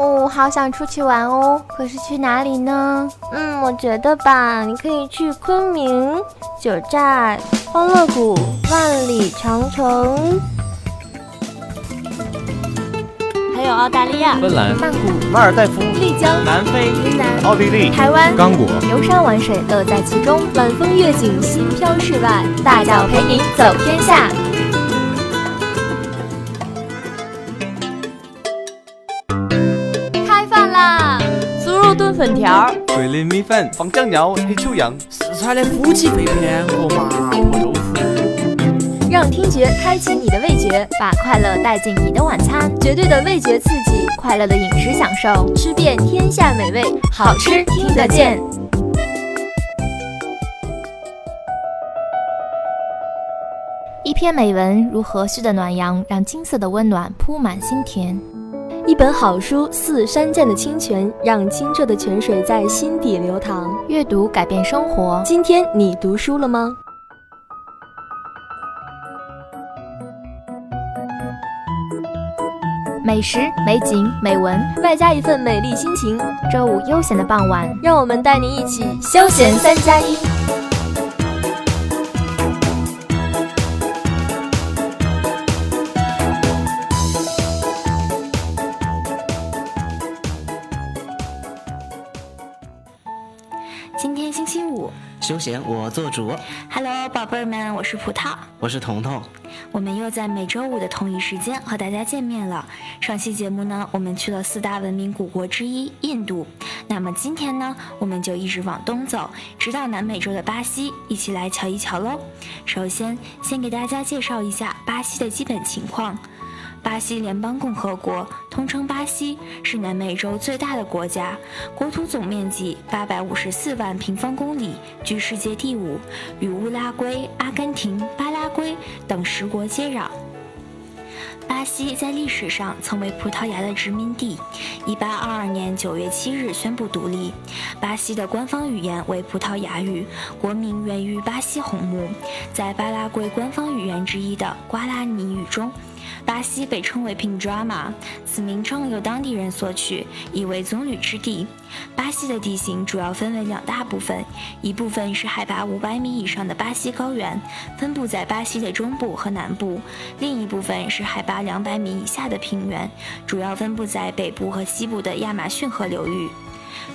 哦，好想出去玩哦，可是去哪里呢？嗯，我觉得吧，你可以去昆明、九寨、欢乐谷、万里长城，还有澳大利亚、芬兰、曼谷、马尔代夫、丽江、南非、云南、奥地利、台湾、刚果，游山玩水，乐在其中，晚风月景，心飘世外，大脚陪你走天下。粉条、桂林米粉、放酱料、黑秋阳，四川的夫妻肺片和麻婆豆腐。让听觉开启你的味觉，把快乐带进你的晚餐，绝对的味觉刺激，快乐的饮食享受，吃遍天下美味，好吃听得见。一篇美文如和煦的暖阳，让金色的温暖铺满心田；一本好书似山涧的清泉，让清澈的泉水在心底流淌。阅读改变生活，今天你读书了吗？美食、美景、美文，外加一份美丽心情。周五悠闲的傍晚，让我们带您一起休闲三加一。休闲我做主。Hello，宝贝儿们，我是葡萄，我是彤彤。我们又在每周五的同一时间和大家见面了。上期节目呢，我们去了四大文明古国之一印度。那么今天呢，我们就一直往东走，直到南美洲的巴西，一起来瞧一瞧喽。首先，先给大家介绍一下巴西的基本情况。巴西联邦共和国，通称巴西，是南美洲最大的国家，国土总面积八百五十四万平方公里，居世界第五，与乌拉圭、阿根廷、巴拉圭等十国接壤。巴西在历史上曾为葡萄牙的殖民地，1822年9月7日宣布独立。巴西的官方语言为葡萄牙语，国名源于巴西红木。在巴拉圭官方语言之一的瓜拉尼语中，巴西被称为 Pindrama，此名称由当地人所取，意为棕榈之地。巴西的地形主要分为两大部分，一部分是海拔500米以上的巴西高原，分布在巴西的中部和南部；另一部分是海拔200米以下的平原，主要分布在北部和西部的亚马逊河流域。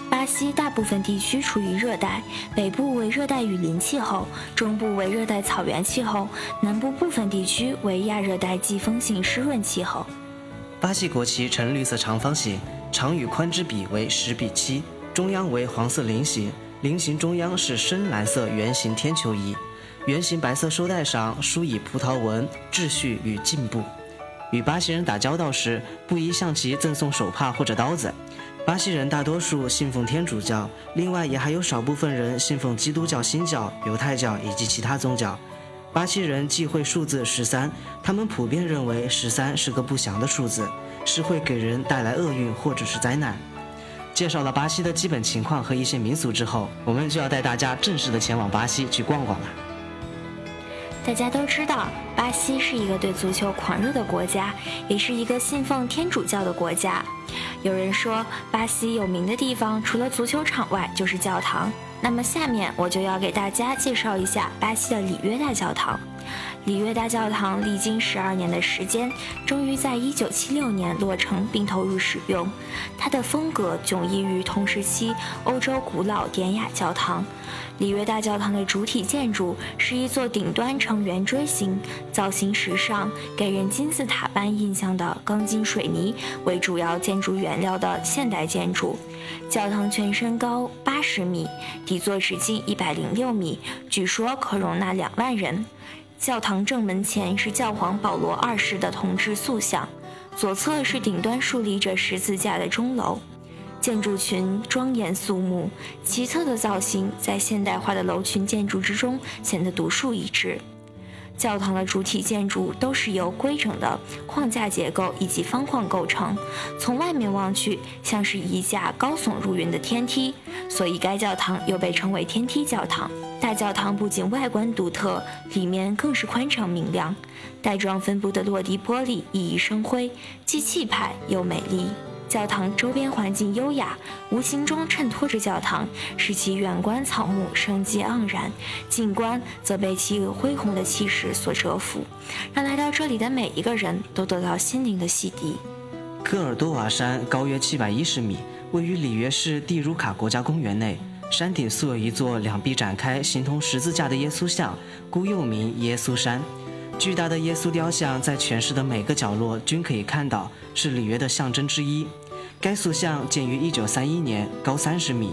巴西大部分地区处于热带，北部为热带雨林气候，中部为热带草原气候，南部部分地区为亚热带季风性湿润气候。巴西国旗呈绿色长方形，长与宽之比为十比七，中央为黄色菱形，菱形中央是深蓝色圆形天球仪，圆形白色绶带上书以葡萄纹“秩序与进步”。与巴西人打交道时，不宜向其赠送手帕或者刀子。巴西人大多数信奉天主教，另外也还有少部分人信奉基督教新教、犹太教以及其他宗教。巴西人忌讳数字十三，他们普遍认为十三是个不祥的数字，是会给人带来厄运或者是灾难。介绍了巴西的基本情况和一些民俗之后，我们就要带大家正式的前往巴西去逛逛了。大家都知道，巴西是一个对足球狂热的国家，也是一个信奉天主教的国家。有人说，巴西有名的地方除了足球场外就是教堂。那么下面我就要给大家介绍一下巴西的里约大教堂。里约大教堂历经十二年的时间，终于在一九七六年落成并投入使用。它的风格迥异于同时期欧洲古老典雅教堂。里约大教堂的主体建筑是一座顶端呈圆锥形、造型时尚、给人金字塔般印象的钢筋水泥为主要建筑原料的现代建筑。教堂全身高八十米，底座直径一百零六米，据说可容纳两万人。教堂正门前是教皇保罗二世的铜制塑像，左侧是顶端竖立着十字架的钟楼。建筑群庄严肃穆，奇特的造型在现代化的楼群建筑之中显得独树一帜。教堂的主体建筑都是由规整的框架结构以及方框构成，从外面望去像是一架高耸入云的天梯，所以该教堂又被称为天梯教堂。大教堂不仅外观独特，里面更是宽敞明亮，带状分布的落地玻璃熠熠生辉，既气派又美丽。教堂周边环境优雅，无形中衬托着教堂，使其远观草木生机盎然；近观则被其恢宏的气势所折服，让来到这里的每一个人都得到心灵的洗涤。科尔多瓦山高约七百一十米，位于里约市蒂茹卡国家公园内。山顶素有一座两臂展开、形同十字架的耶稣像，故又名耶稣山。巨大的耶稣雕像在全市的每个角落均可以看到，是里约的象征之一。该塑像建于1931年，高30米，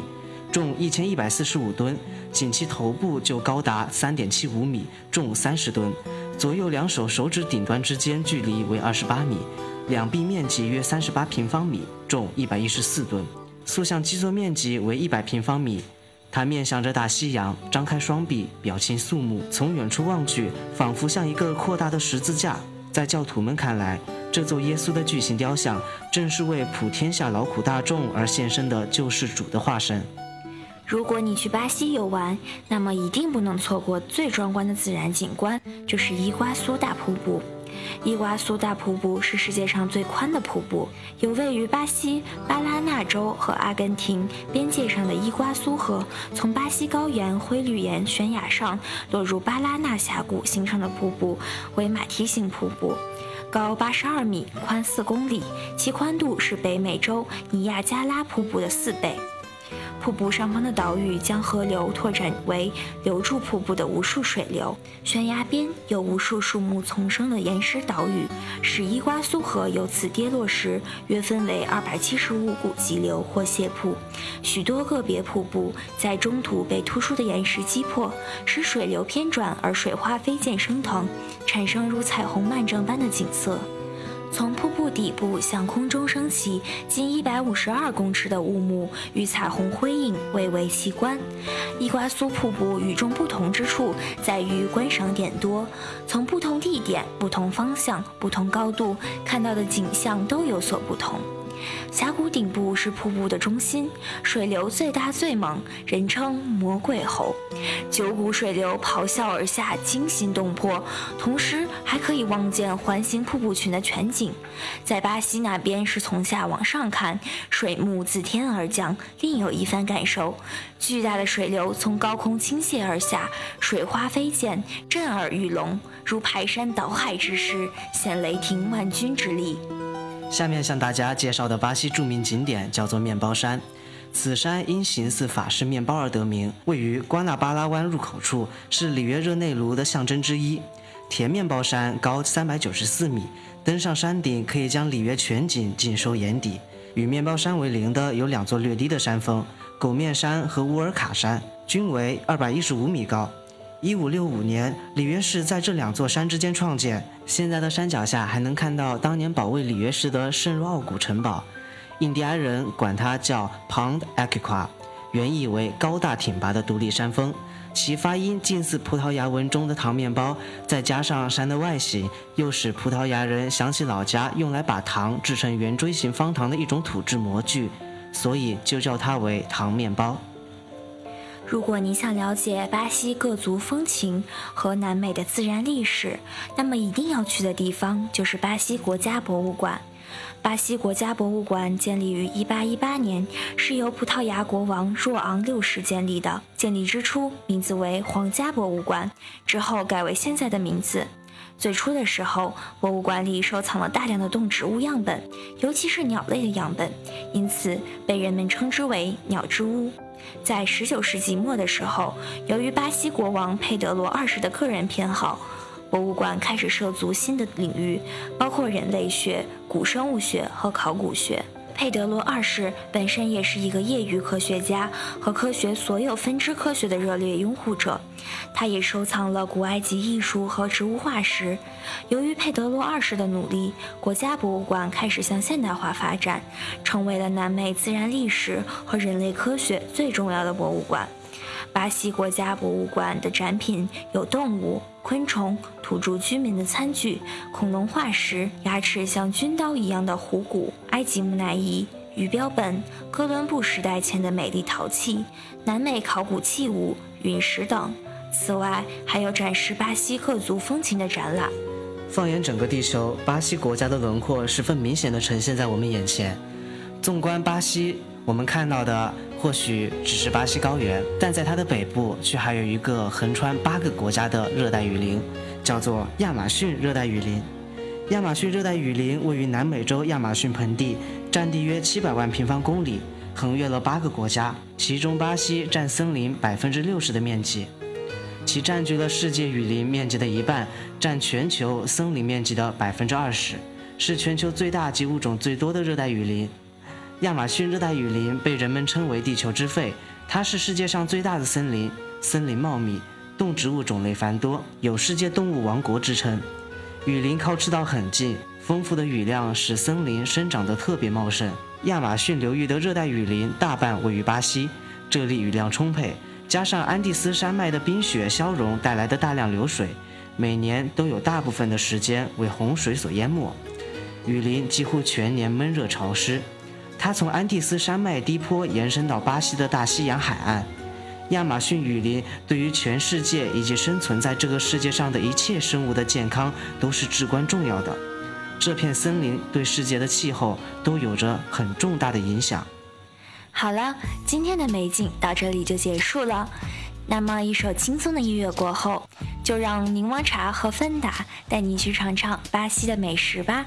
重1145吨，仅其头部就高达3.75米，重30吨。左右两手手指顶端之间距离为28米，两臂面积约38平方米，重114吨。塑像基座面积为100平方米。他面向着大西洋，张开双臂，表情肃穆。从远处望去，仿佛像一个扩大的十字架。在教徒们看来，这座耶稣的巨型雕像，正是为普天下劳苦大众而献身的救世主的化身。如果你去巴西游玩，那么一定不能错过最壮观的自然景观，就是伊瓜苏大瀑布。伊瓜苏大瀑布是世界上最宽的瀑布，有位于巴西巴拉那州和阿根廷边界上的伊瓜苏河，从巴西高原灰绿岩悬崖上落入巴拉那峡谷形成的瀑布，为马蹄形瀑布，高八十二米，宽四公里，其宽度是北美洲尼亚加拉瀑布的四倍。瀑布上方的岛屿将河流拓展为留住瀑布的无数水流，悬崖边有无数树木丛生的岩石岛屿，使伊瓜苏河由此跌落时约分为二百七十五股急流或泻瀑。许多个别瀑布在中途被突出的岩石击破，使水流偏转而水花飞溅升腾，产生如彩虹漫正般的景色。从瀑布底部向空中升起近一百五十二公尺的雾幕，与彩虹辉映，蔚为奇观。伊瓜苏瀑布与众不同之处在于观赏点多，从不同地点、不同方向、不同高度看到的景象都有所不同。峡谷顶部是瀑布的中心，水流最大最猛，人称“魔鬼猴”。九股水流咆哮而下，惊心动魄，同时还可以望见环形瀑布群的全景。在巴西那边是从下往上看，水幕自天而降，另有一番感受。巨大的水流从高空倾泻而下，水花飞溅，震耳欲聋，如排山倒海之势，显雷霆万钧之力。下面向大家介绍的巴西著名景点叫做面包山，此山因形似法式面包而得名，位于瓜纳巴拉湾入口处，是里约热内卢的象征之一。甜面包山高三百九十四米，登上山顶可以将里约全景尽收眼底。与面包山为邻的有两座略低的山峰，狗面山和乌尔卡山，均为二百一十五米高。一五六五年，里约市在这两座山之间创建。现在的山脚下还能看到当年保卫里约市的圣若奥古城堡，印第安人管它叫 Pond Aquiqua，原意为高大挺拔的独立山峰。其发音近似葡萄牙文中的糖面包，再加上山的外形，又使葡萄牙人想起老家用来把糖制成圆锥形方糖的一种土制模具，所以就叫它为糖面包。如果你想了解巴西各族风情和南美的自然历史，那么一定要去的地方就是巴西国家博物馆。巴西国家博物馆建立于1818年，是由葡萄牙国王若昂六世建立的。建立之初名字为皇家博物馆，之后改为现在的名字。最初的时候，博物馆里收藏了大量的动植物样本，尤其是鸟类的样本，因此被人们称之为“鸟之屋”。在19世纪末的时候，由于巴西国王佩德罗二世的个人偏好，博物馆开始涉足新的领域，包括人类学、古生物学和考古学。佩德罗二世本身也是一个业余科学家和科学所有分支科学的热烈拥护者，他也收藏了古埃及艺术和植物化石。由于佩德罗二世的努力，国家博物馆开始向现代化发展，成为了南美自然历史和人类科学最重要的博物馆。巴西国家博物馆的展品有动物、昆虫、土著居民的餐具、恐龙化石、牙齿像军刀一样的虎骨、埃及木乃伊、鱼标本、哥伦布时代前的美丽陶器、南美考古器物、陨石等。此外，还有展示巴西各族风情的展览。放眼整个地球，巴西国家的轮廓十分明显地呈现在我们眼前。纵观巴西，我们看到的或许只是巴西高原，但在它的北部却还有一个横穿八个国家的热带雨林，叫做亚马逊热带雨林。亚马逊热带雨林位于南美洲亚马逊盆地，占地约七百万平方公里，横越了八个国家，其中巴西占森林百分之六十的面积，其占据了世界雨林面积的一半，占全球森林面积的百分之二十，是全球最大及物种最多的热带雨林。亚马逊热带雨林被人们称为“地球之肺”，它是世界上最大的森林，森林茂密，动植物种类繁多，有“世界动物王国”之称。雨林靠赤道很近，丰富的雨量使森林生长得特别茂盛。亚马逊流域的热带雨林大半位于巴西，这里雨量充沛，加上安第斯山脉的冰雪消融带来的大量流水，每年都有大部分的时间为洪水所淹没。雨林几乎全年闷热潮湿，它从安第斯山脉低坡延伸到巴西的大西洋海岸。亚马逊雨林对于全世界以及生存在这个世界上的一切生物的健康都是至关重要的。这片森林对世界的气候都有着很重大的影响。好了，今天的美景到这里就结束了。那么一首轻松的音乐过后，就让柠檬茶和芬达带你去尝尝巴西的美食吧。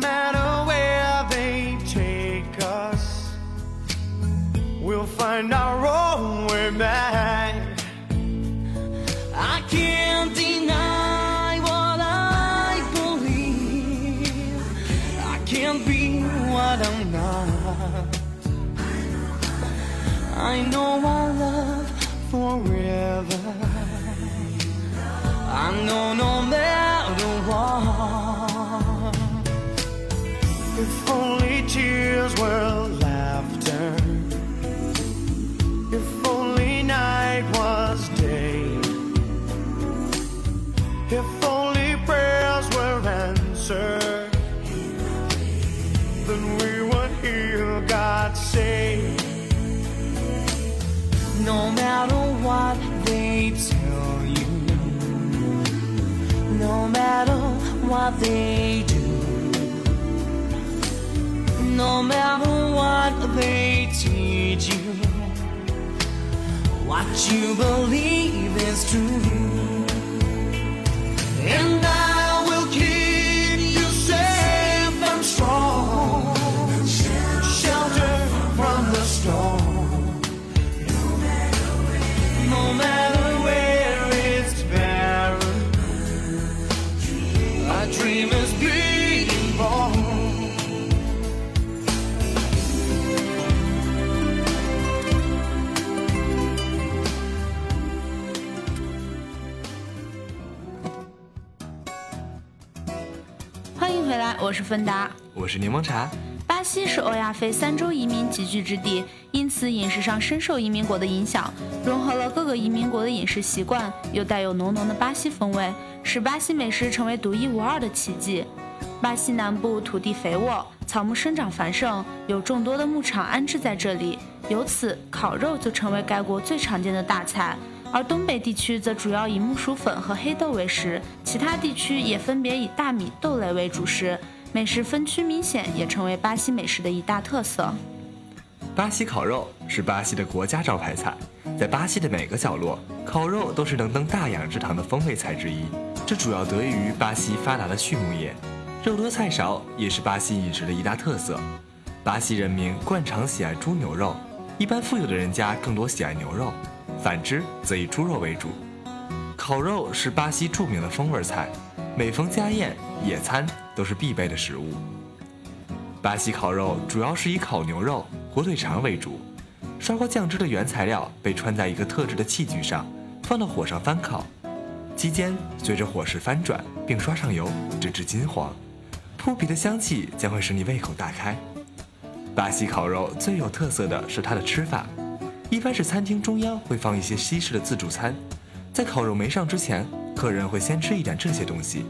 Matter where they take us, we'll find our own way back. I can't deny what I believe. I can't be what I'm not. I know I love forever. I know no matter what they do. No matter what they teach you, what you believe is true. 回来，我是芬达。我是柠檬茶。巴西是欧亚非三洲移民集聚之地，因此饮食上深受移民国的影响，融合了各个移民国的饮食习惯，又带有浓浓的巴西风味，使巴西美食成为独一无二的奇迹。巴西南部土地肥沃，草木生长繁盛，有众多的牧场安置在这里，由此烤肉就成为该国最常见的大菜。而东北地区则主要以木薯粉和黑豆为食，其他地区也分别以大米、豆类为主食。美食分区明显，也成为巴西美食的一大特色。巴西烤肉是巴西的国家招牌菜，在巴西的每个角落，烤肉都是能登大雅之堂的风味菜之一。这主要得益于巴西发达的畜牧业，肉多菜少也是巴西饮食的一大特色。巴西人民惯常喜爱猪牛肉，一般富有的人家更多喜爱牛肉，反之则以猪肉为主。烤肉是巴西著名的风味菜，每逢家宴、野餐都是必备的食物。巴西烤肉主要是以烤牛肉、火腿肠为主，刷过酱汁的原材料被穿在一个特制的器具上，放到火上翻烤，期间随着火势翻转，并刷上油，直至金黄，扑鼻的香气将会使你胃口大开。巴西烤肉最有特色的是它的吃法，一般是餐厅中央会放一些西式的自助餐，在烤肉没上之前，客人会先吃一点这些东西。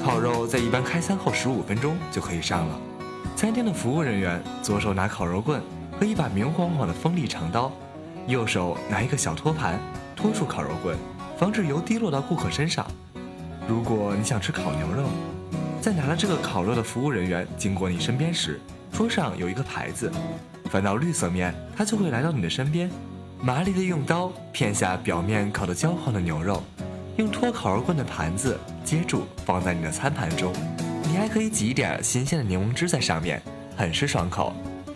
烤肉在一般开餐后十五分钟就可以上了。餐厅的服务人员左手拿烤肉棍和一把明晃晃的锋利长刀，右手拿一个小托盘托住烤肉棍，防止油滴落到顾客身上。如果你想吃烤牛肉，在拿了这个烤肉的服务人员经过你身边时，桌上有一个牌子，翻到绿色面，它就会来到你的身边，麻利的用刀片下表面烤得焦黄的牛肉，用脱烤肉棍的盘子接住，放在你的餐盘中。你还可以挤一点新鲜的柠檬汁在上面，很是爽口。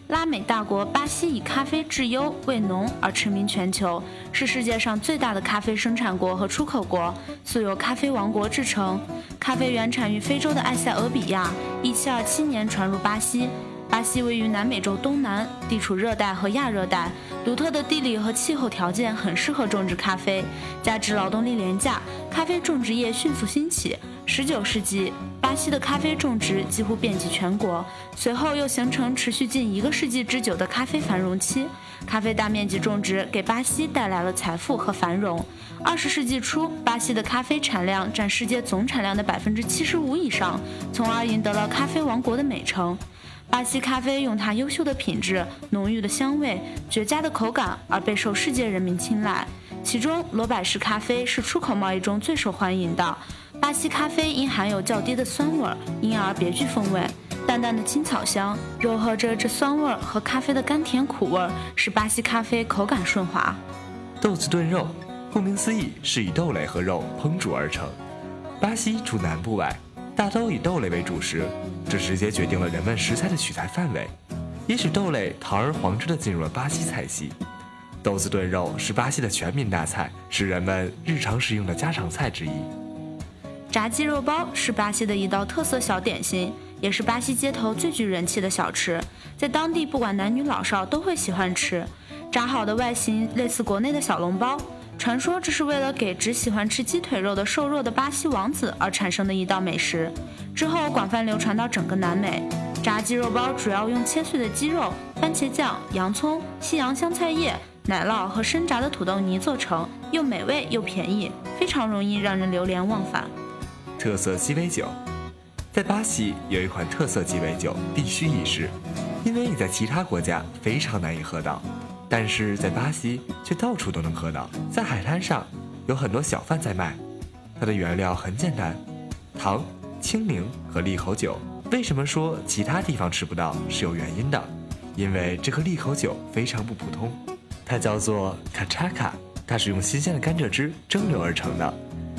拉美大国巴西以咖啡质优味浓而驰名全球，是世界上最大的咖啡生产国和出口国，素有“咖啡王国”之称。咖啡原产于非洲的埃塞俄比亚，1727年传入巴西。巴西位于南美洲东南，地处热带和亚热带，独特的地理和气候条件很适合种植咖啡。加之劳动力廉价，咖啡种植业迅速兴起。19世纪，巴西的咖啡种植几乎遍及全国，随后又形成持续近一个世纪之久的咖啡繁荣期。咖啡大面积种植给巴西带来了财富和繁荣。20世纪初，巴西的咖啡产量占世界总产量的百分之七十五以上，从而赢得了“咖啡王国”的美称。巴西咖啡用它优秀的品质、浓郁的香味、绝佳的口感而备受世界人民青睐。其中，罗百氏咖啡是出口贸易中最受欢迎的。巴西咖啡因含有较低的酸味，因而别具风味。淡淡的青草香，糅合着这酸味和咖啡的甘甜苦味，使巴西咖啡口感顺滑。豆子炖肉，顾名思义是以豆类和肉烹煮而成。巴西除南部外，大都以豆类为主食，这直接决定了人们食材的取材范围，也使豆类堂而皇之地进入了巴西菜系。豆子炖肉是巴西的全民大菜，是人们日常食用的家常菜之一。炸鸡肉包是巴西的一道特色小点心，也是巴西街头最具人气的小吃，在当地不管男女老少都会喜欢吃。炸好的外形类似国内的小笼包。传说这是为了给只喜欢吃鸡腿肉的瘦弱的巴西王子而产生的一道美食，之后广泛流传到整个南美。炸鸡肉包主要用切碎的鸡肉、番茄酱、洋葱、西洋香菜叶、奶酪和生炸的土豆泥做成，又美味又便宜，非常容易让人流连忘返。特色鸡尾酒，在巴西有一款特色鸡尾酒必须一试，因为你在其他国家非常难以喝到。但是在巴西却到处都能喝到，在海滩上有很多小贩在卖。它的原料很简单，糖、青柠和利口酒。为什么说其他地方吃不到是有原因的？因为这颗利口酒非常不普通，它叫做卡查卡，它是用新鲜的甘蔗汁蒸馏而成的。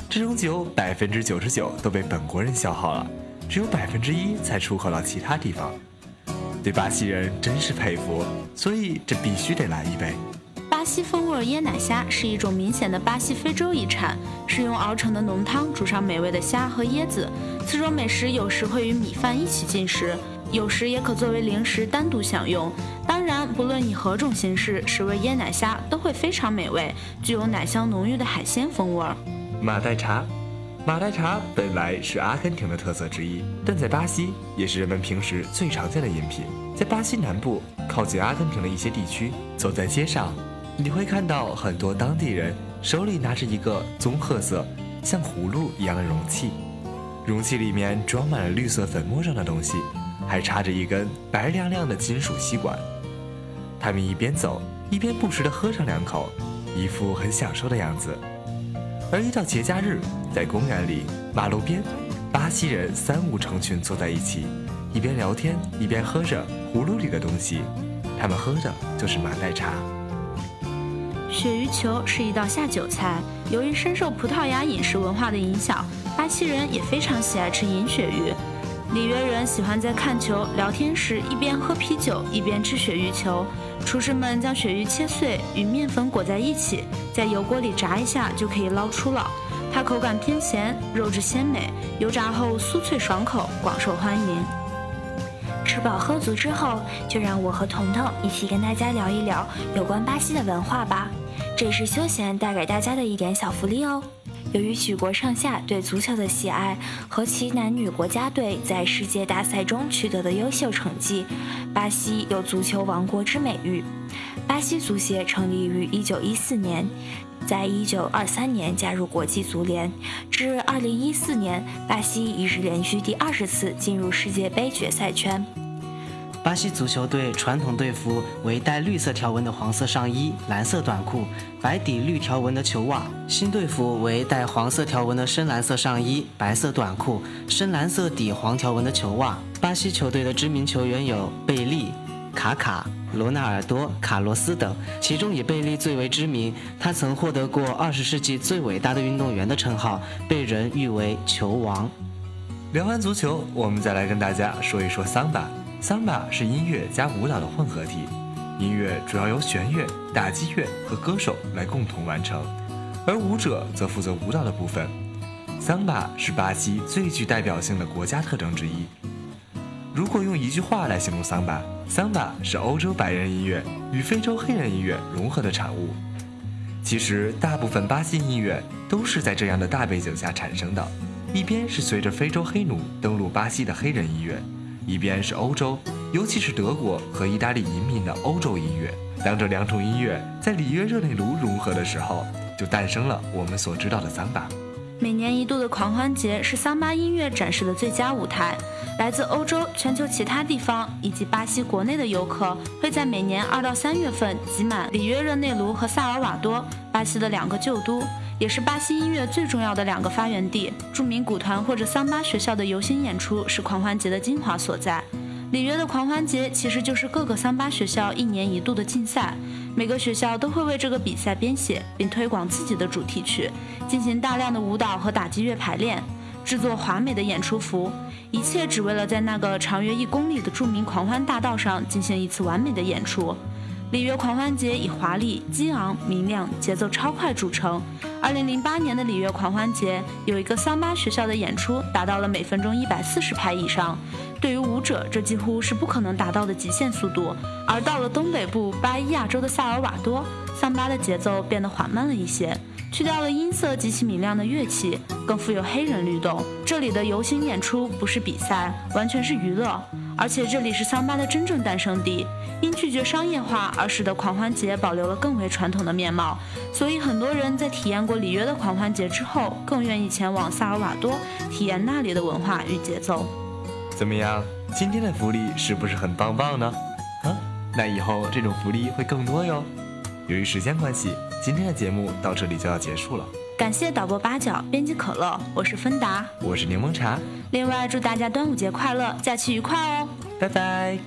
这种酒百分之九十九都被本国人消耗了，只有百分之一才出口到其他地方。对巴西人真是佩服，所以这必须得来一杯。巴西风味椰奶虾是一种明显的巴西非洲遗产，是用熬成的浓汤煮上美味的虾和椰子。此种美食有时会与米饭一起进食，有时也可作为零食单独享用。当然，不论以何种形式食味椰奶虾，都会非常美味，具有奶香浓郁的海鲜风味。马黛茶。马黛茶本来是阿根廷的特色之一，但在巴西也是人们平时最常见的饮品。在巴西南部靠近阿根廷的一些地区，走在街上，你会看到很多当地人手里拿着一个棕褐色、像葫芦一样的容器，容器里面装满了绿色粉末状的东西，还插着一根白亮亮的金属吸管。他们一边走一边不时地喝上两口，一副很享受的样子。而一到节假日，在公园里、马路边，巴西人三五成群坐在一起，一边聊天一边喝着葫芦里的东西。他们喝的就是马黛茶。鳕鱼球是一道下酒菜，由于深受葡萄牙饮食文化的影响，巴西人也非常喜爱吃银鳕鱼。里约人喜欢在看球、聊天时一边喝啤酒一边吃鳕鱼球。厨师们将鳕鱼切碎，与面粉裹在一起，在油锅里炸一下就可以捞出了。它口感偏咸，肉质鲜美，油炸后酥脆爽口，广受欢迎。吃饱喝足之后，就让我和彤彤一起跟大家聊一聊有关巴西的文化吧。这是休闲带给大家的一点小福利哦。由于举国上下对足球的喜爱和其男女国家队在世界大赛中取得的优秀成绩，巴西有“足球王国”之美誉。巴西足协成立于1914年，在1923年加入国际足联。至2014年，巴西已是连续第二十次进入世界杯决赛圈。巴西足球队传统队服为带绿色条纹的黄色上衣、蓝色短裤、白底绿条纹的球袜；新队服为带黄色条纹的深蓝色上衣、白色短裤、深蓝色底黄条纹的球袜。巴西球队的知名球员有贝利、卡卡、罗纳尔多、卡洛斯等，其中以贝利最为知名。他曾获得过二十世纪最伟大的运动员的称号，被人誉为“球王”。聊完足球，我们再来跟大家说一说桑巴。桑巴是音乐加舞蹈的混合体，音乐主要由弦乐、打击乐和歌手来共同完成，而舞者则负责舞蹈的部分。桑巴是巴西最具代表性的国家特征之一。如果用一句话来形容桑巴，桑巴是欧洲白人音乐与非洲黑人音乐融合的产物。其实，大部分巴西音乐都是在这样的大背景下产生的：一边是随着非洲黑奴登陆巴西的黑人音乐。一边是欧洲，尤其是德国和意大利移民的欧洲音乐。当这两种音乐在里约热内卢融合的时候，就诞生了我们所知道的桑巴。每年一度的狂欢节是桑巴音乐展示的最佳舞台。来自欧洲、全球其他地方以及巴西国内的游客会在每年二到三月份挤满里约热内卢和萨尔瓦多，巴西的两个旧都。也是巴西音乐最重要的两个发源地。著名鼓团或者桑巴学校的游行演出是狂欢节的精华所在。里约的狂欢节其实就是各个桑巴学校一年一度的竞赛，每个学校都会为这个比赛编写并推广自己的主题曲，进行大量的舞蹈和打击乐排练，制作华美的演出服，一切只为了在那个长约一公里的著名狂欢大道上进行一次完美的演出。里约狂欢节以华丽、激昂、明亮、节奏超快著称。二零零八年的里约狂欢节有一个桑巴学校的演出达到了每分钟一百四十拍以上，对于舞者这几乎是不可能达到的极限速度。而到了东北部巴伊亚州的萨尔瓦多，桑巴的节奏变得缓慢了一些，去掉了音色极其明亮的乐器，更富有黑人律动。这里的游行演出不是比赛，完全是娱乐。而且这里是桑巴的真正诞生地，因拒绝商业化而使得狂欢节保留了更为传统的面貌，所以很多人在体验过里约的狂欢节之后，更愿意前往萨尔瓦多体验那里的文化与节奏。怎么样，今天的福利是不是很棒棒呢？啊，那以后这种福利会更多哟。由于时间关系，今天的节目到这里就要结束了。感谢导播八角，编辑可乐，我是芬达，我是柠檬茶。另外，祝大家端午节快乐，假期愉快哦！拜拜。